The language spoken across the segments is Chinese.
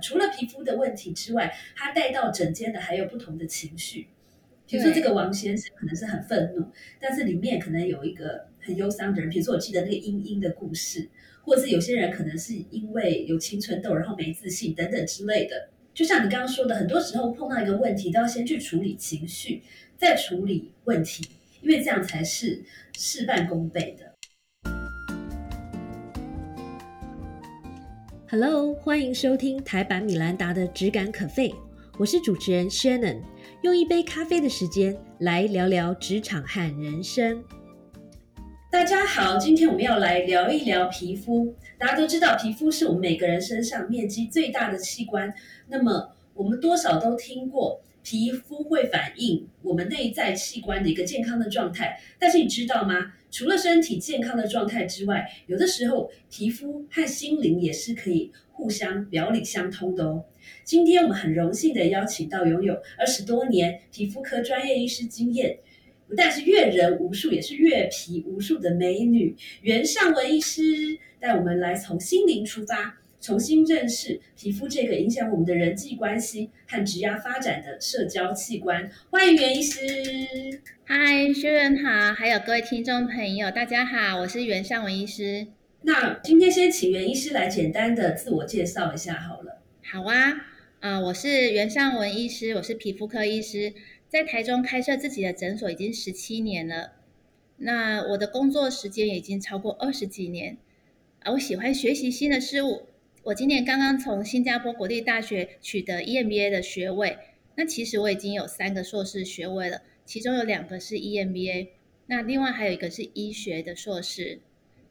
除了皮肤的问题之外，他带到整间的还有不同的情绪。比如说这个王先生可能是很愤怒，但是里面可能有一个很忧伤的人。比如说我记得那个英英的故事，或者是有些人可能是因为有青春痘，然后没自信等等之类的。就像你刚刚说的，很多时候碰到一个问题，都要先去处理情绪，再处理问题，因为这样才是事半功倍的。Hello，欢迎收听台版米兰达的《只感可废》，我是主持人 Shannon。用一杯咖啡的时间来聊聊职场和人生。大家好，今天我们要来聊一聊皮肤。大家都知道，皮肤是我们每个人身上面积最大的器官。那么，我们多少都听过，皮肤会反映我们内在器官的一个健康的状态。但是，你知道吗？除了身体健康的状态之外，有的时候皮肤和心灵也是可以互相表里相通的哦。今天我们很荣幸的邀请到拥有二十多年皮肤科专业医师经验，不但是阅人无数，也是阅皮无数的美女袁尚文医师，带我们来从心灵出发，重新认识皮肤这个影响我们的人际关系和职业发展的社交器官。欢迎袁医师。嗨，学员好，还有各位听众朋友，大家好，我是袁尚文医师。那今天先请袁医师来简单的自我介绍一下好了。好啊。啊，我是袁尚文医师，我是皮肤科医师，在台中开设自己的诊所已经十七年了。那我的工作时间已经超过二十几年。啊，我喜欢学习新的事物。我今年刚刚从新加坡国立大学取得 EMBA 的学位。那其实我已经有三个硕士学位了，其中有两个是 EMBA，那另外还有一个是医学的硕士。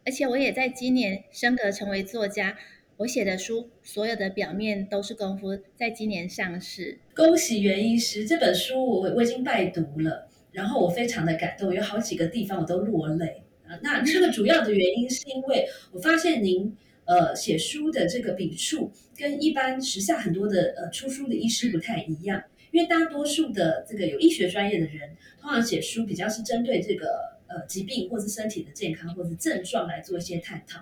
而且我也在今年升格成为作家。我写的书，所有的表面都是功夫，在今年上市。恭喜袁医师，这本书我我已经拜读了，然后我非常的感动，有好几个地方我都落泪。那这个主要的原因是因为我发现您呃写书的这个笔触跟一般时下很多的呃出书的医师不太一样，因为大多数的这个有医学专业的人，通常写书比较是针对这个呃疾病或是身体的健康或是症状来做一些探讨。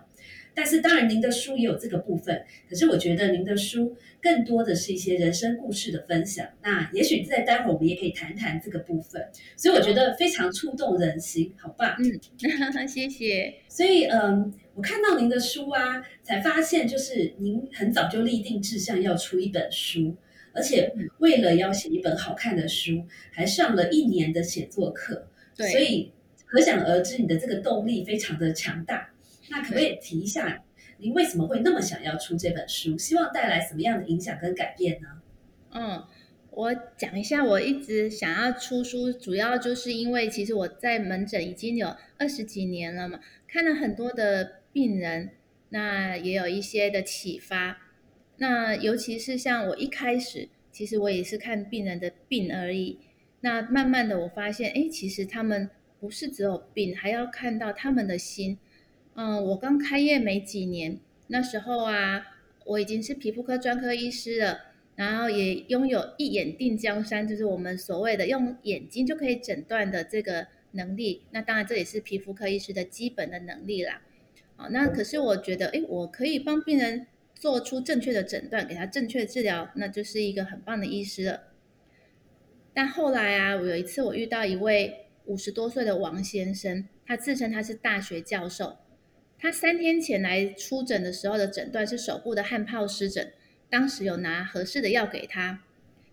但是当然，您的书也有这个部分。可是我觉得您的书更多的是一些人生故事的分享。那也许在待会儿我们也可以谈谈这个部分。所以我觉得非常触动人心，好吧？嗯，谢谢。所以嗯，我看到您的书啊，才发现就是您很早就立定志向要出一本书，而且为了要写一本好看的书，还上了一年的写作课。对，所以可想而知，你的这个动力非常的强大。那可不可以提一下，您为什么会那么想要出这本书？希望带来什么样的影响跟改变呢？嗯，我讲一下，我一直想要出书，主要就是因为其实我在门诊已经有二十几年了嘛，看了很多的病人，那也有一些的启发。那尤其是像我一开始，其实我也是看病人的病而已。那慢慢的我发现，哎，其实他们不是只有病，还要看到他们的心。嗯，我刚开业没几年，那时候啊，我已经是皮肤科专科医师了，然后也拥有一眼定江山，就是我们所谓的用眼睛就可以诊断的这个能力。那当然这也是皮肤科医师的基本的能力啦。好，那可是我觉得，哎，我可以帮病人做出正确的诊断，给他正确治疗，那就是一个很棒的医师了。但后来啊，我有一次我遇到一位五十多岁的王先生，他自称他是大学教授。他三天前来出诊的时候的诊断是手部的汗疱湿疹，当时有拿合适的药给他。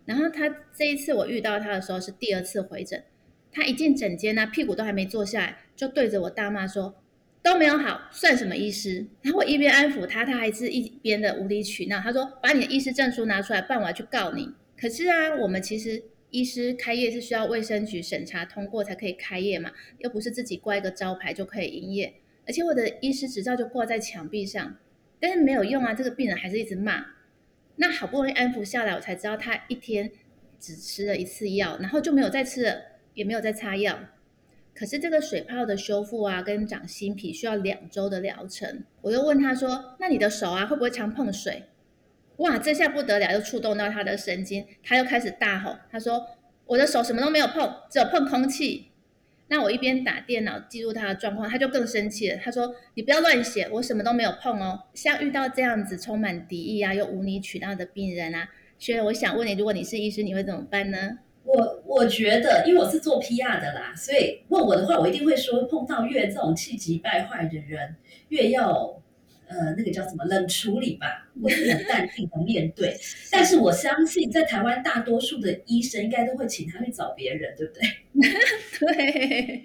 然后他这一次我遇到他的时候是第二次回诊，他一进诊间呢，屁股都还没坐下来，就对着我大骂说：“都没有好，算什么医师？”然后我一边安抚他，他还是一边的无理取闹。他说：“把你的医师证书拿出来，不然我要去告你。”可是啊，我们其实医师开业是需要卫生局审查通过才可以开业嘛，又不是自己挂一个招牌就可以营业。而且我的医师执照就挂在墙壁上，但是没有用啊！这个病人还是一直骂。那好不容易安抚下来，我才知道他一天只吃了一次药，然后就没有再吃了，也没有再擦药。可是这个水泡的修复啊，跟长新皮需要两周的疗程。我又问他说：“那你的手啊，会不会常碰水？”哇，这下不得了，又触动到他的神经，他又开始大吼，他说：“我的手什么都没有碰，只有碰空气。”那我一边打电脑记录他的状况，他就更生气了。他说：“你不要乱写，我什么都没有碰哦。”像遇到这样子充满敌意啊，又无理取闹的病人啊，所以我想问你，如果你是医师，你会怎么办呢？我我觉得，因为我是做 PR 的啦，所以问我的话，我一定会说，碰到越这种气急败坏的人，越要呃那个叫什么冷处理吧，或是很淡定的面对。但是我相信，在台湾大多数的医生应该都会请他去找别人，对不对？对。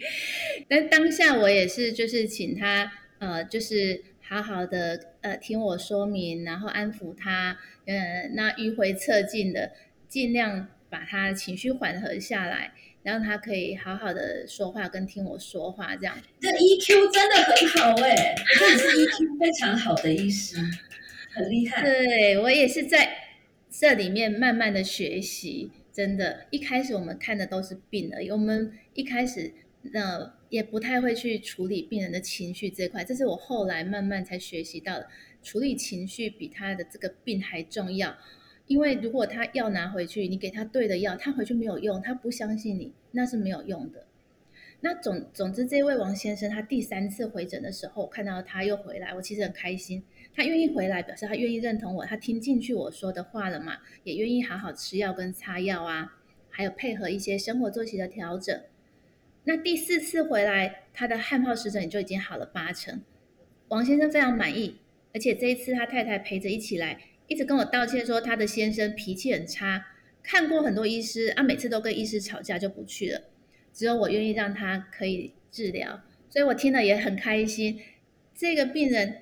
但当下我也是，就是请他呃，就是好好的呃听我说明，然后安抚他，呃，那迂回侧进的，尽量。把他情绪缓和下来，让他可以好好的说话，跟听我说话，这样。这 EQ 真的很好哎，真的是 EQ 非常好的医师，很厉害。对我也是在这里面慢慢的学习，真的，一开始我们看的都是病而已，我们一开始呃也不太会去处理病人的情绪这块，这是我后来慢慢才学习到的，处理情绪比他的这个病还重要。因为如果他药拿回去，你给他对的药，他回去没有用，他不相信你，那是没有用的。那总总之，这位王先生他第三次回诊的时候，看到他又回来，我其实很开心。他愿意回来，表示他愿意认同我，他听进去我说的话了嘛，也愿意好好吃药跟擦药啊，还有配合一些生活作息的调整。那第四次回来，他的汗疱湿疹就已经好了八成。王先生非常满意，而且这一次他太太陪着一起来。一直跟我道歉说他的先生脾气很差，看过很多医师啊，每次都跟医师吵架就不去了，只有我愿意让他可以治疗，所以我听了也很开心。这个病人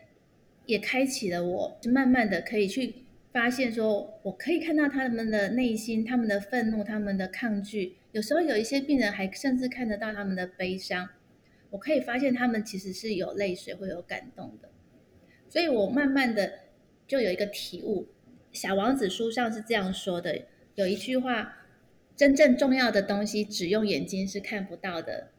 也开启了我，就慢慢的可以去发现说，我可以看到他们的内心，他们的愤怒，他们的抗拒，有时候有一些病人还甚至看得到他们的悲伤，我可以发现他们其实是有泪水会有感动的，所以我慢慢的。就有一个体悟，《小王子》书上是这样说的：有一句话，真正重要的东西只用眼睛是看不到的，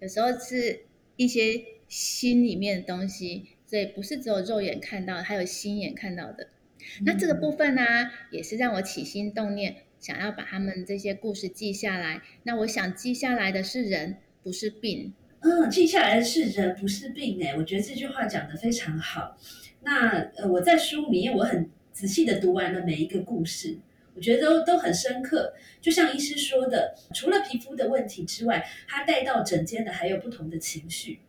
有时候是一些心里面的东西，所以不是只有肉眼看到，还有心眼看到的。那这个部分呢，也是让我起心动念，想要把他们这些故事记下来。那我想记下来的是人，不是病。嗯，记下来的是人，不是病。哎，我觉得这句话讲的非常好。那呃，我在书里面我很仔细的读完了每一个故事，我觉得都都很深刻。就像医师说的，除了皮肤的问题之外，他带到整间的还有不同的情绪。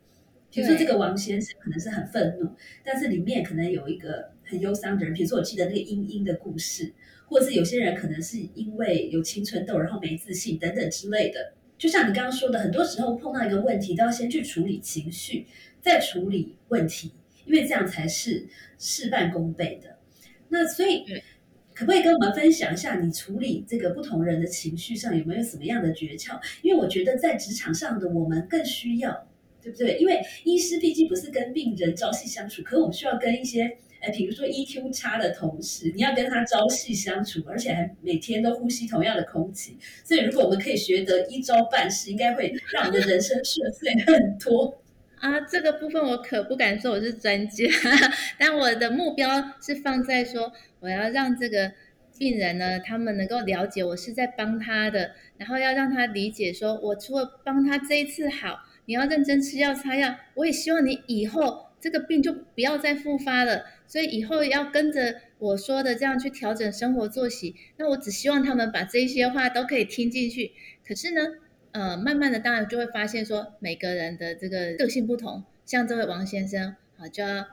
比如说这个王先生可能是很愤怒，但是里面可能有一个很忧伤的人。比如说我记得那个英英的故事，或者是有些人可能是因为有青春痘，然后没自信等等之类的。就像你刚刚说的，很多时候碰到一个问题，都要先去处理情绪，再处理问题。因为这样才是事半功倍的。那所以，可不可以跟我们分享一下，你处理这个不同人的情绪上有没有什么样的诀窍？因为我觉得在职场上的我们更需要，对不对？因为医师毕竟不是跟病人朝夕相处，可我们需要跟一些，哎，比如说 EQ 差的同事，你要跟他朝夕相处，而且还每天都呼吸同样的空气。所以，如果我们可以学得一招半式，应该会让我们的人生顺遂很多。啊，这个部分我可不敢说我是专家，但我的目标是放在说，我要让这个病人呢，他们能够了解我是在帮他的，然后要让他理解说，我除了帮他这一次好，你要认真吃药擦药，我也希望你以后这个病就不要再复发了，所以以后要跟着我说的这样去调整生活作息。那我只希望他们把这些话都可以听进去。可是呢？呃，慢慢的，当然就会发现说，每个人的这个个性不同。像这位王先生，啊，就要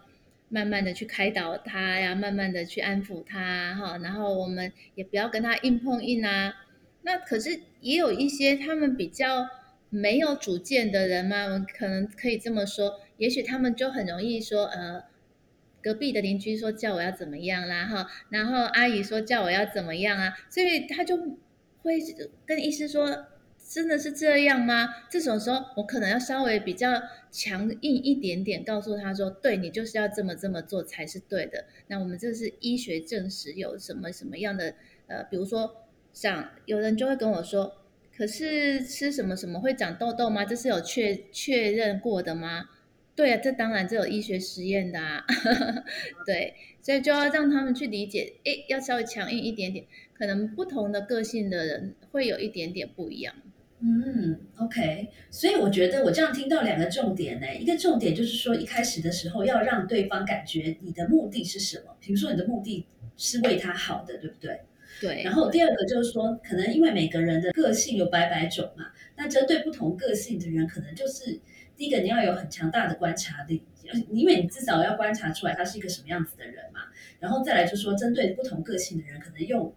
慢慢的去开导他呀，慢慢的去安抚他，哈。然后我们也不要跟他硬碰硬啊。那可是也有一些他们比较没有主见的人嘛，我可能可以这么说，也许他们就很容易说，呃，隔壁的邻居说叫我要怎么样啦，哈，然后阿姨说叫我要怎么样啊，所以他就会跟医师说。真的是这样吗？这种时候，我可能要稍微比较强硬一点点，告诉他说：“对你就是要这么这么做才是对的。”那我们这是医学证实有什么什么样的呃，比如说像有人就会跟我说：“可是吃什么什么会长痘痘吗？这是有确确认过的吗？”对啊，这当然这有医学实验的啊。对，所以就要让他们去理解，诶，要稍微强硬一点点，可能不同的个性的人会有一点点不一样。嗯，OK，所以我觉得我这样听到两个重点呢，一个重点就是说一开始的时候要让对方感觉你的目的是什么，比如说你的目的是为他好的，对不对？对。然后第二个就是说，可能因为每个人的个性有百百种嘛，那针对不同个性的人，可能就是第一个你要有很强大的观察力，因为你至少要观察出来他是一个什么样子的人嘛。然后再来就是说，针对不同个性的人，可能用。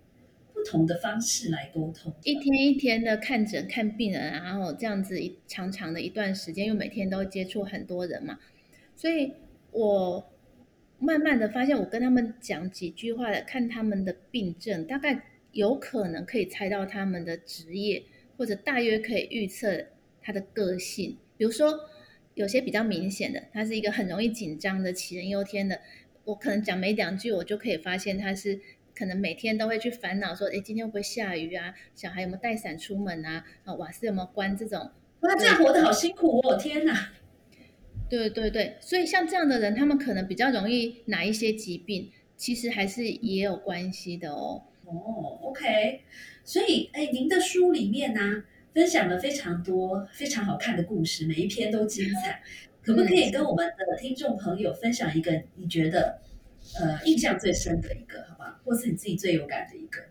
不同的方式来沟通，一天一天的看诊看病人，然后这样子一长长的一段时间，又每天都接触很多人嘛，所以我慢慢的发现，我跟他们讲几句话的，看他们的病症，大概有可能可以猜到他们的职业，或者大约可以预测他的个性。比如说有些比较明显的，他是一个很容易紧张的杞人忧天的，我可能讲没两句，我就可以发现他是。可能每天都会去烦恼说，哎，今天会不会下雨啊？小孩有没有带伞出门啊？啊，瓦斯有没有关？这种，哇，这样活得好辛苦哦！天哪，对对对，所以像这样的人，他们可能比较容易哪一些疾病，其实还是也有关系的哦。哦，OK，所以，哎，您的书里面呢，分享了非常多非常好看的故事，每一篇都精彩，可不可以跟我们的听众朋友分享一个你觉得？呃，印象最深的一个，好吧，或是你自己最有感的一个。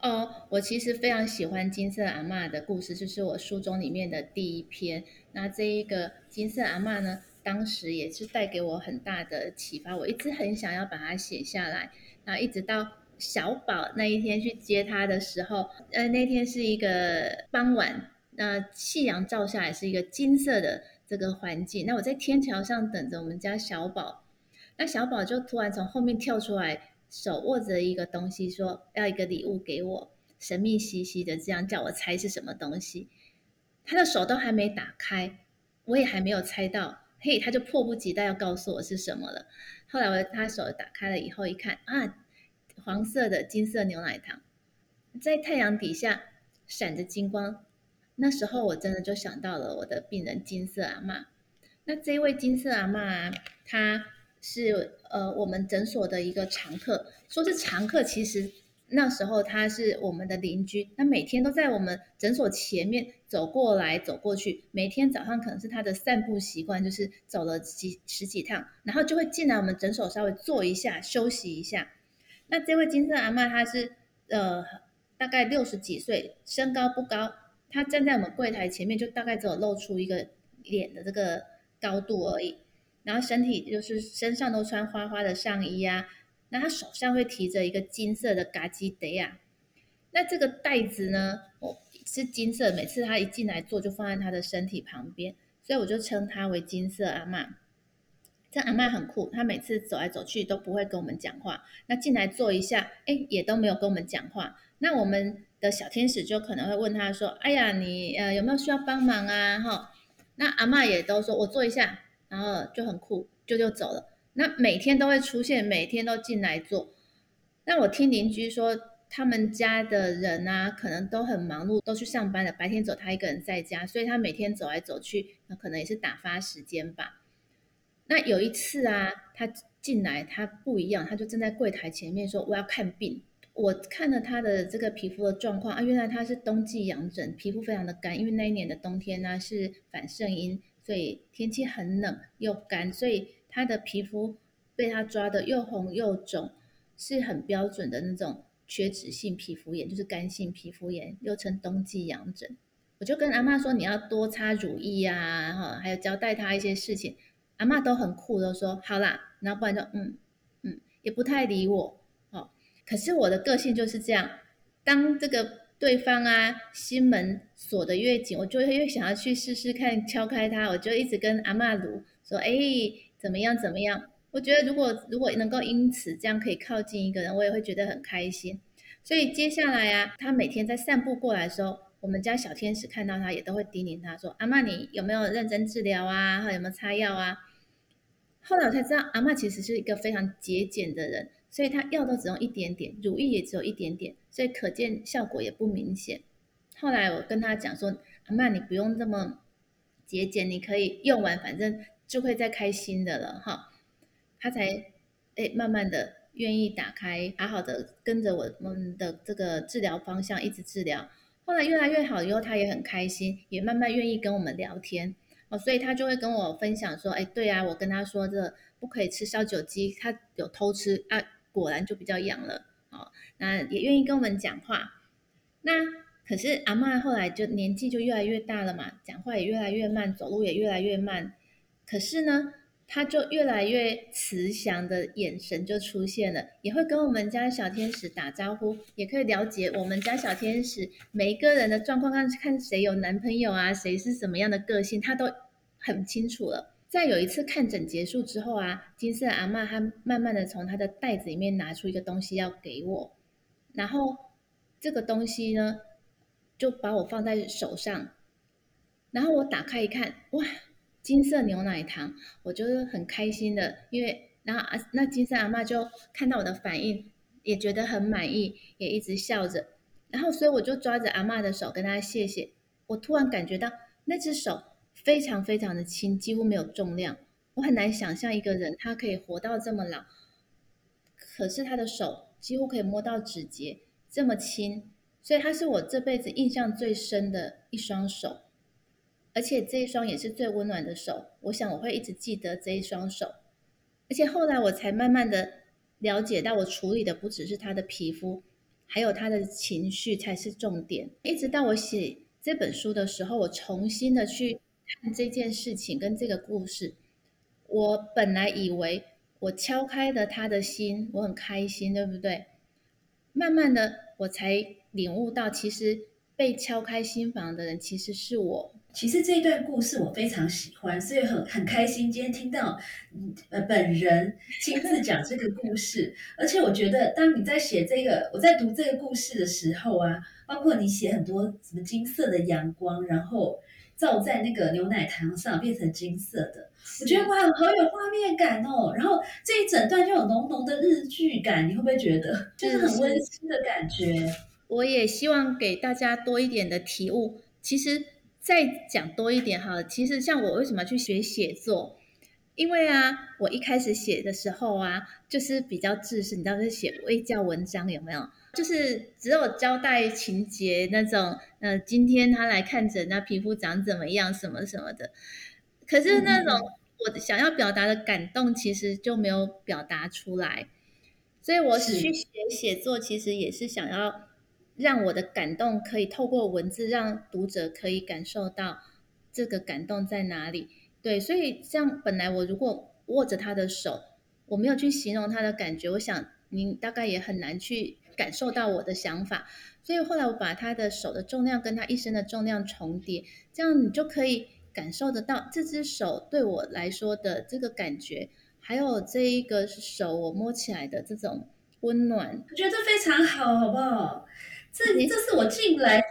哦，我其实非常喜欢金色阿妈的故事，就是我书中里面的第一篇。那这一个金色阿妈呢，当时也是带给我很大的启发，我一直很想要把它写下来。那一直到小宝那一天去接他的时候，呃，那天是一个傍晚，那夕阳照下来是一个金色的这个环境。那我在天桥上等着我们家小宝。那小宝就突然从后面跳出来，手握着一个东西，说要一个礼物给我，神秘兮兮的这样叫我猜是什么东西。他的手都还没打开，我也还没有猜到，嘿，他就迫不及待要告诉我是什么了。后来我他手打开了以后一看，啊，黄色的金色牛奶糖，在太阳底下闪着金光。那时候我真的就想到了我的病人金色阿妈。那这位金色阿妈，她。是呃，我们诊所的一个常客，说是常客，其实那时候他是我们的邻居，他每天都在我们诊所前面走过来走过去，每天早上可能是他的散步习惯，就是走了几十几趟，然后就会进来我们诊所稍微坐一下休息一下。那这位金色阿妈，她是呃大概六十几岁，身高不高，她站在我们柜台前面，就大概只有露出一个脸的这个高度而已。然后身体就是身上都穿花花的上衣啊，那他手上会提着一个金色的嘎叽袋啊，那这个袋子呢，哦是金色，每次他一进来坐就放在他的身体旁边，所以我就称他为金色阿妈。这阿妈很酷，他每次走来走去都不会跟我们讲话，那进来坐一下，哎也都没有跟我们讲话。那我们的小天使就可能会问他说：“哎呀，你呃有没有需要帮忙啊？”哈，那阿妈也都说：“我坐一下。”然后就很酷，就就走了。那每天都会出现，每天都进来做。那我听邻居说，他们家的人啊，可能都很忙碌，都去上班了。白天走，他一个人在家，所以他每天走来走去，那可能也是打发时间吧。那有一次啊，他进来，他不一样，他就站在柜台前面说：“我要看病。”我看了他的这个皮肤的状况啊，原来他是冬季痒疹，皮肤非常的干，因为那一年的冬天呢是反圣婴。所以天气很冷又干，所以他的皮肤被他抓的又红又肿，是很标准的那种缺脂性皮肤炎，就是干性皮肤炎，又称冬季痒疹。我就跟阿妈说，你要多擦乳液啊，哈，还有交代他一些事情。阿妈都很酷，都说好啦，然后不然就嗯嗯，也不太理我。哦，可是我的个性就是这样，当这个。对方啊，心门锁得越紧，我就越想要去试试看敲开它。我就一直跟阿妈卢说：“哎，怎么样？怎么样？”我觉得如果如果能够因此这样可以靠近一个人，我也会觉得很开心。所以接下来啊，他每天在散步过来的时候，我们家小天使看到他也都会叮咛他说：“阿妈，你有没有认真治疗啊？或有没有擦药啊？”后来我才知道，阿妈其实是一个非常节俭的人。所以他药都只用一点点，乳液也只有一点点，所以可见效果也不明显。后来我跟他讲说：“阿妈，你不用这么节俭，你可以用完，反正就会再开新的了。”哈，他才哎慢慢的愿意打开，好好的跟着我们的这个治疗方向一直治疗。后来越来越好以后，他也很开心，也慢慢愿意跟我们聊天哦，所以他就会跟我分享说，哎，对啊，我跟他说这不可以吃烧酒鸡，他有偷吃啊，果然就比较痒了哦，那也愿意跟我们讲话。那可是阿妈后来就年纪就越来越大了嘛，讲话也越来越慢，走路也越来越慢，可是呢。他就越来越慈祥的眼神就出现了，也会跟我们家小天使打招呼，也可以了解我们家小天使每一个人的状况，看看谁有男朋友啊，谁是什么样的个性，他都很清楚了。在有一次看诊结束之后啊，金色阿妈她慢慢的从她的袋子里面拿出一个东西要给我，然后这个东西呢就把我放在手上，然后我打开一看，哇！金色牛奶糖，我就是很开心的，因为然后啊，那金色阿妈就看到我的反应，也觉得很满意，也一直笑着，然后所以我就抓着阿妈的手跟她谢谢。我突然感觉到那只手非常非常的轻，几乎没有重量。我很难想象一个人他可以活到这么老，可是他的手几乎可以摸到指节，这么轻，所以他是我这辈子印象最深的一双手。而且这一双也是最温暖的手，我想我会一直记得这一双手。而且后来我才慢慢的了解到，我处理的不只是他的皮肤，还有他的情绪才是重点。一直到我写这本书的时候，我重新的去看这件事情跟这个故事。我本来以为我敲开了他的心，我很开心，对不对？慢慢的，我才领悟到，其实被敲开心房的人其实是我。其实这一段故事我非常喜欢，所以很很开心今天听到呃本人 亲自讲这个故事。而且我觉得，当你在写这个，我在读这个故事的时候啊，包括你写很多什么金色的阳光，然后照在那个牛奶糖上变成金色的，我觉得哇，好有画面感哦。然后这一整段就有浓浓的日剧感，你会不会觉得就是很温馨的感觉？我也希望给大家多一点的体悟。其实。再讲多一点哈，其实像我为什么去学写作？因为啊，我一开始写的时候啊，就是比较自私，你知道是写微教文章有没有？就是只有交代情节那种，呃，今天他来看诊，那皮肤长怎么样，什么什么的。可是那种我想要表达的感动，其实就没有表达出来。所以我去学写作，其实也是想要。让我的感动可以透过文字，让读者可以感受到这个感动在哪里。对，所以像本来我如果握着他的手，我没有去形容他的感觉，我想您大概也很难去感受到我的想法。所以后来我把他的手的重量跟他一身的重量重叠，这样你就可以感受得到这只手对我来说的这个感觉，还有这一个手我摸起来的这种温暖。我觉得这非常好，好不好？这这是我进来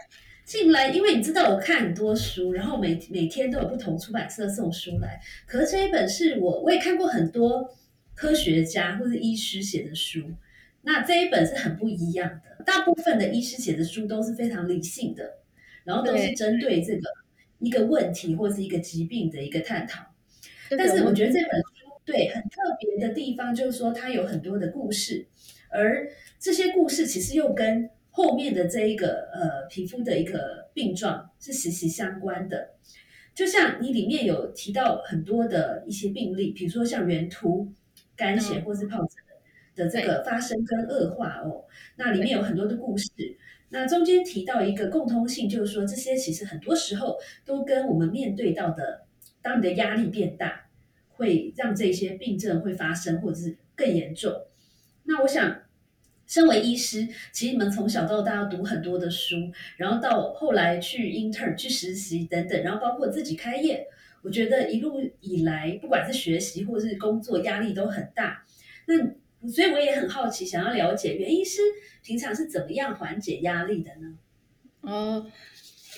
进来，因为你知道我看很多书，然后每每天都有不同出版社送书来。可是这一本是我我也看过很多科学家或者医师写的书，那这一本是很不一样的。大部分的医师写的书都是非常理性的，然后都是针对这个一个问题或是一个疾病的一个探讨。但是我觉得这本书对很特别的地方，就是说它有很多的故事，而这些故事其实又跟后面的这一个呃皮肤的一个病状是息息相关的，就像你里面有提到很多的一些病例，比如说像圆秃、干血或是疱疹的这个发生跟恶化哦，那里面有很多的故事。那中间提到一个共通性，就是说这些其实很多时候都跟我们面对到的，当你的压力变大，会让这些病症会发生，或者是更严重。那我想。身为医师，其实你们从小到大要读很多的书，然后到后来去 intern 去实习等等，然后包括自己开业，我觉得一路以来，不管是学习或是工作，压力都很大。那所以我也很好奇，想要了解袁医师平常是怎么样缓解压力的呢？哦，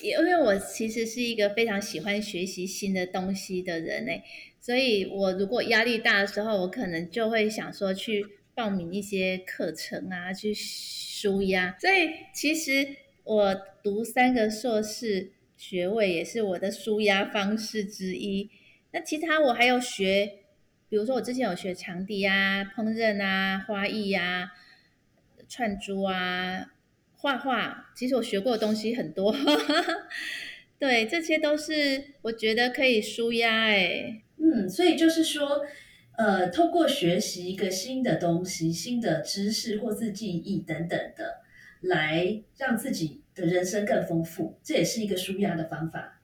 因为我其实是一个非常喜欢学习新的东西的人诶，所以我如果压力大的时候，我可能就会想说去。报名一些课程啊，去舒压。所以其实我读三个硕士学位也是我的舒压方式之一。那其他我还有学，比如说我之前有学长笛啊、烹饪啊、花艺啊、串珠啊、画画，其实我学过的东西很多。对，这些都是我觉得可以舒压哎。嗯，所以就是说，呃，透过学习一个新的东西、新的知识或是记忆等等的，来让自己的人生更丰富，这也是一个舒压的方法。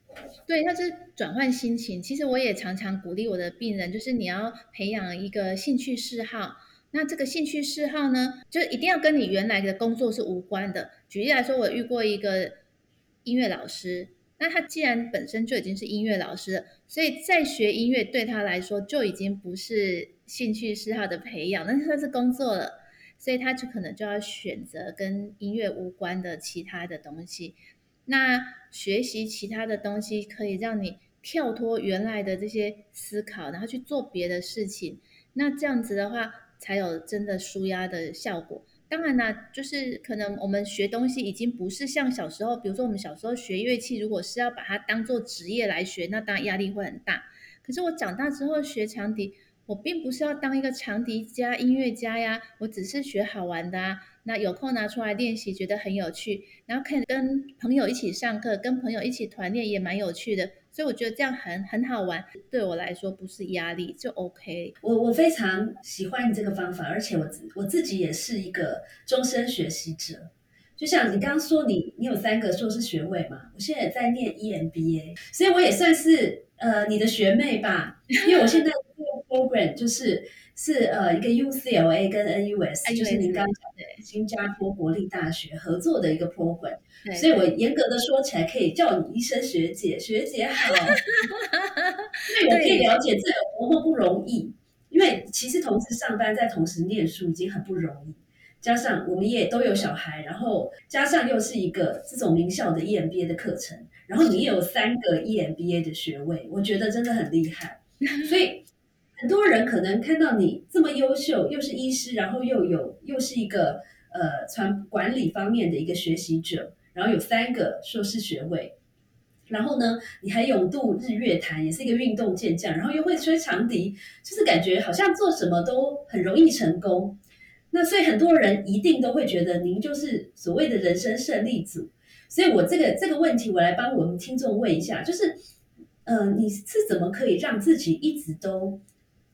对，它是转换心情。其实我也常常鼓励我的病人，就是你要培养一个兴趣嗜好。那这个兴趣嗜好呢，就一定要跟你原来的工作是无关的。举例来说，我遇过一个音乐老师。那他既然本身就已经是音乐老师，所以在学音乐对他来说就已经不是兴趣嗜好的培养，那他是工作了，所以他就可能就要选择跟音乐无关的其他的东西。那学习其他的东西可以让你跳脱原来的这些思考，然后去做别的事情。那这样子的话，才有真的舒压的效果。当然啦，就是可能我们学东西已经不是像小时候，比如说我们小时候学乐器，如果是要把它当做职业来学，那当然压力会很大。可是我长大之后学长笛，我并不是要当一个长笛家、音乐家呀，我只是学好玩的啊。那有空拿出来练习，觉得很有趣，然后可以跟朋友一起上课，跟朋友一起团练也蛮有趣的。所以我觉得这样很很好玩，对我来说不是压力就 OK。我我非常喜欢你这个方法，而且我我自己也是一个终身学习者。就像你刚刚说，你你有三个硕士学位嘛？我现在也在念 EMBA，所以我也算是呃你的学妹吧。因为我现在 program 就是是呃一个 UCLA 跟 NUS，就是您刚讲的新加坡国立大学合作的一个 program。所以，我严格的说起来，可以叫你一声学姐，学姐好。因为我可以了解这有多么不容易。因为其实同时上班，再同时念书已经很不容易，加上我们也都有小孩，然后加上又是一个这种名校的 EMBA 的课程，然后你也有三个 EMBA 的学位，我觉得真的很厉害。所以很多人可能看到你这么优秀，又是医师，然后又有又是一个呃传管理方面的一个学习者。然后有三个硕士学位，然后呢，你还勇渡日月潭，也是一个运动健将，然后又会吹长笛，就是感觉好像做什么都很容易成功。那所以很多人一定都会觉得您就是所谓的人生胜利组。所以我这个这个问题，我来帮我们听众问一下，就是，呃，你是怎么可以让自己一直都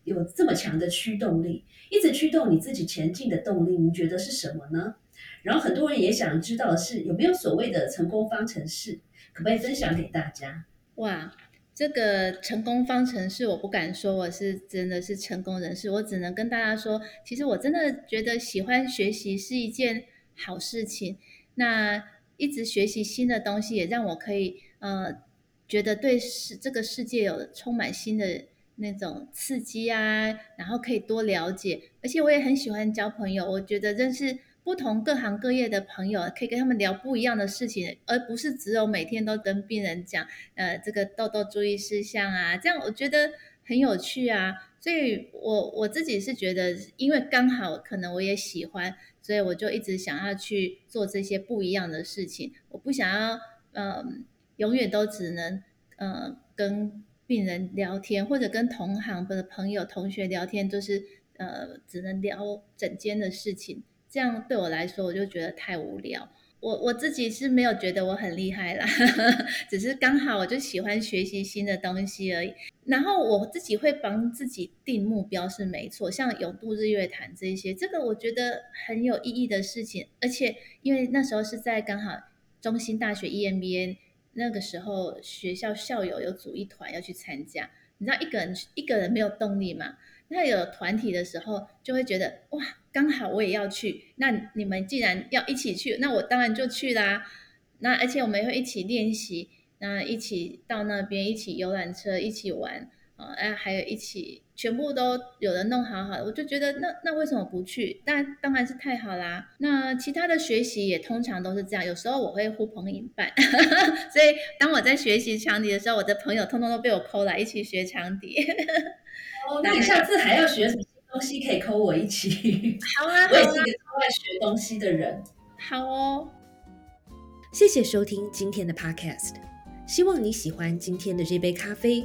有这么强的驱动力，一直驱动你自己前进的动力？你觉得是什么呢？然后很多人也想知道的是有没有所谓的成功方程式，可不可以分享给大家？哇，这个成功方程式我不敢说我是真的是成功人士，我只能跟大家说，其实我真的觉得喜欢学习是一件好事情。那一直学习新的东西，也让我可以呃觉得对世这个世界有充满新的那种刺激啊，然后可以多了解，而且我也很喜欢交朋友，我觉得认识。不同各行各业的朋友，可以跟他们聊不一样的事情，而不是只有每天都跟病人讲，呃，这个痘痘注意事项啊，这样我觉得很有趣啊。所以，我我自己是觉得，因为刚好可能我也喜欢，所以我就一直想要去做这些不一样的事情。我不想要，嗯，永远都只能，呃，跟病人聊天，或者跟同行或者朋友、同学聊天，就是呃，只能聊整间的事情。这样对我来说，我就觉得太无聊。我我自己是没有觉得我很厉害啦，只是刚好我就喜欢学习新的东西而已。然后我自己会帮自己定目标是没错，像永渡日月潭这些，这个我觉得很有意义的事情。而且因为那时候是在刚好中心大学 EMBA 那个时候，学校校友有组一团要去参加。你知道一个人一个人没有动力嘛？那有团体的时候，就会觉得哇，刚好我也要去。那你们既然要一起去，那我当然就去啦。那而且我们会一起练习，那一起到那边，一起游览车，一起玩啊，哎，还有一起全部都有人弄好好的，我就觉得那那为什么不去？但当然是太好啦。那其他的学习也通常都是这样，有时候我会呼朋引伴，所以当我在学习长笛的时候，我的朋友通通都被我抠来一起学长笛。哦，那你下次还要学什么新东西？可以扣我一起。好啊，我也是一个超爱学东西的人。好哦，谢谢收听今天的 Podcast，希望你喜欢今天的这杯咖啡。